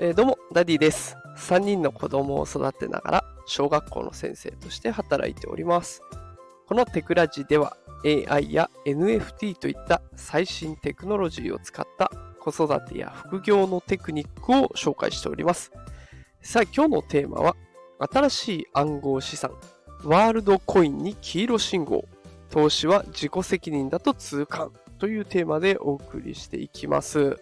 えー、どうも、ダディです。3人の子供を育てながら、小学校の先生として働いております。このテクラジでは、AI や NFT といった最新テクノロジーを使った子育てや副業のテクニックを紹介しております。さあ、今日のテーマは、新しい暗号資産、ワールドコインに黄色信号、投資は自己責任だと痛感というテーマでお送りしていきます。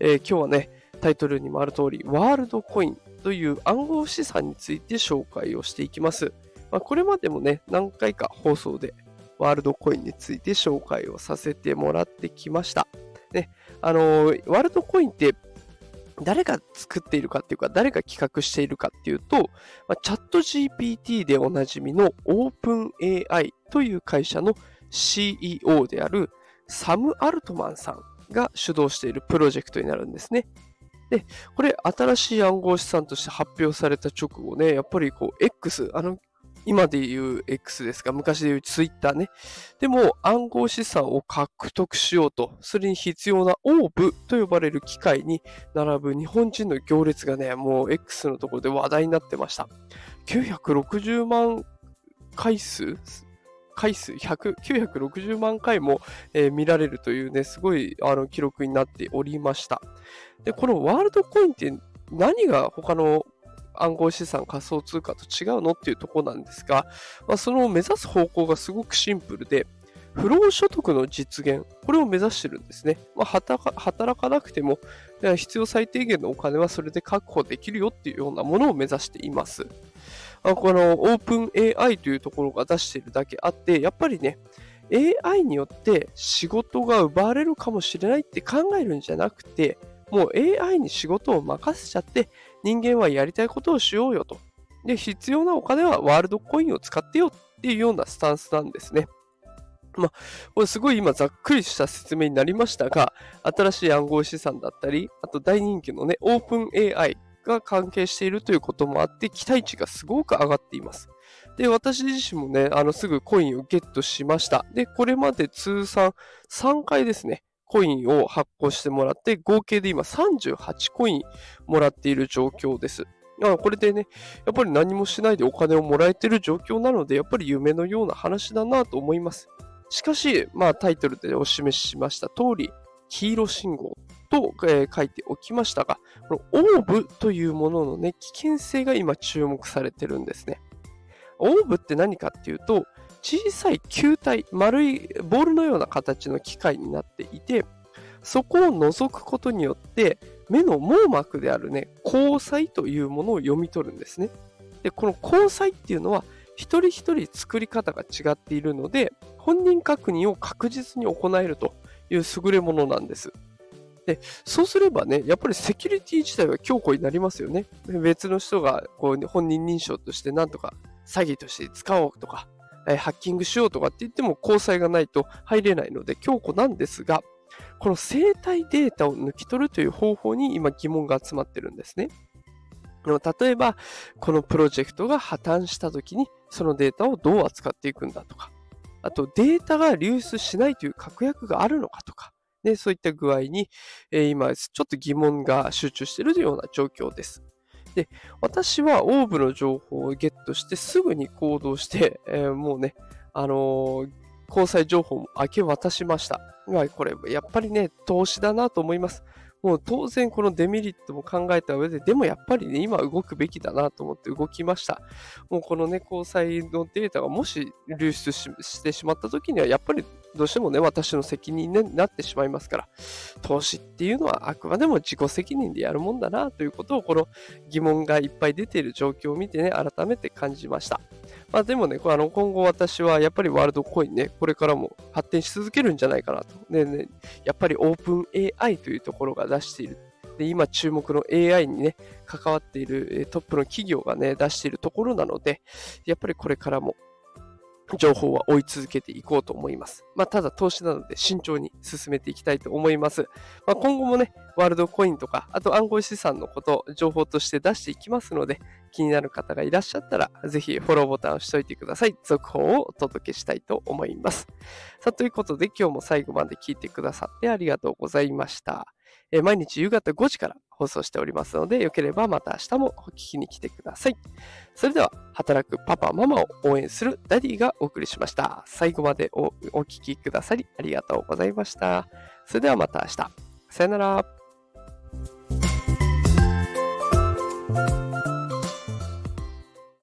えー、今日はね、タイトルにもある通り、ワールドコインという暗号資産について紹介をしていきます。まあ、これまでもね、何回か放送でワールドコインについて紹介をさせてもらってきました。ね、あのー、ワールドコインって誰が作っているかっていうか、誰が企画しているかっていうと、まあ、チャット GPT でおなじみの OpenAI という会社の CEO であるサム・アルトマンさんが主導しているプロジェクトになるんですね。で、これ新しい暗号資産として発表された直後ね、やっぱりこう X、あの、今で言う X ですが、昔で言う Twitter ね。でも暗号資産を獲得しようと、それに必要なオーブと呼ばれる機械に並ぶ日本人の行列がね、もう X のところで話題になってました。960万回数回数100 960万回も、えー、見られるというね、すごいあの記録になっておりました。で、このワールドコインって何が他の暗号資産仮想通貨と違うのっていうところなんですが、まあ、その目指す方向がすごくシンプルで、不労所得の実現、これを目指してるんですね。まあ、働かなくても、必要最低限のお金はそれで確保できるよっていうようなものを目指しています。このオープン AI というところが出しているだけあって、やっぱりね、AI によって仕事が奪われるかもしれないって考えるんじゃなくて、もう AI に仕事を任せちゃって、人間はやりたいことをしようよと。で、必要なお金はワールドコインを使ってよっていうようなスタンスなんですね。まあ、これすごい今ざっくりした説明になりましたが、新しい暗号資産だったり、あと大人気のね、オープン AI が関係しているということもあって、期待値がすごく上がっています。で、私自身もね、あの、すぐコインをゲットしました。で、これまで通算3回ですね、コインを発行してもらって、合計で今38コインもらっている状況です。これでね、やっぱり何もしないでお金をもらえている状況なので、やっぱり夢のような話だなと思います。しかし、まあタイトルでお示ししました通り、黄色信号と、えー、書いておきましたが、このオーブというもののね、危険性が今注目されてるんですね。オーブって何かっていうと、小さい球体、丸いボールのような形の機械になっていて、そこを覗くことによって、目の網膜であるね、光彩というものを読み取るんですね。で、この光彩っていうのは、一人一人作り方が違っているので、本人確認を確実に行えるという優れものなんです。で、そうすればね、やっぱりセキュリティ自体は強固になりますよね。別の人がこう本人認証としてなんとか詐欺として使おうとか、えハッキングしようとかって言っても交際がないと入れないので強固なんですが、この生体データを抜き取るという方法に今疑問が集まってるんですね。例えば、このプロジェクトが破綻した時にそのデータをどう扱っていくんだとか、あとデータが流出しないという確約があるのかとか、ね、そういった具合に、えー、今ちょっと疑問が集中しているような状況です。で、私はオーブの情報をゲットしてすぐに行動して、えー、もうね、あのー、交際情報も明け渡しました。まあ、これ、やっぱりね、投資だなと思います。もう当然このデメリットも考えた上で、でもやっぱりね、今動くべきだなと思って動きました。もうこのね、交際のデータがもし流出してしまった時には、やっぱりどうしてもね、私の責任になってしまいますから、投資っていうのはあくまでも自己責任でやるもんだなということを、この疑問がいっぱい出ている状況を見てね、改めて感じました。まあでもね、あの今後私はやっぱりワールドコインね、これからも発展し続けるんじゃないかなと。でね、やっぱりオープン AI というところが出している。で、今注目の AI にね、関わっているトップの企業がね、出しているところなので、やっぱりこれからも情報は追い続けていこうと思います。まあ、ただ投資なので慎重に進めていきたいと思います。まあ、今後もね、ワールドコインとか、あと暗号資産のこと、情報として出していきますので、気になる方がいらっしゃったら、ぜひフォローボタンを押しておいてください。続報をお届けしたいと思います。さあ、ということで今日も最後まで聞いてくださってありがとうございました。えー毎日夕方5時から放送しておりますので、よければまた明日もお聞きに来てください。それでは、働くパパ、ママを応援するダディがお送りしました。最後までお聞きくださりありがとうございました。それではまた明日。さよなら。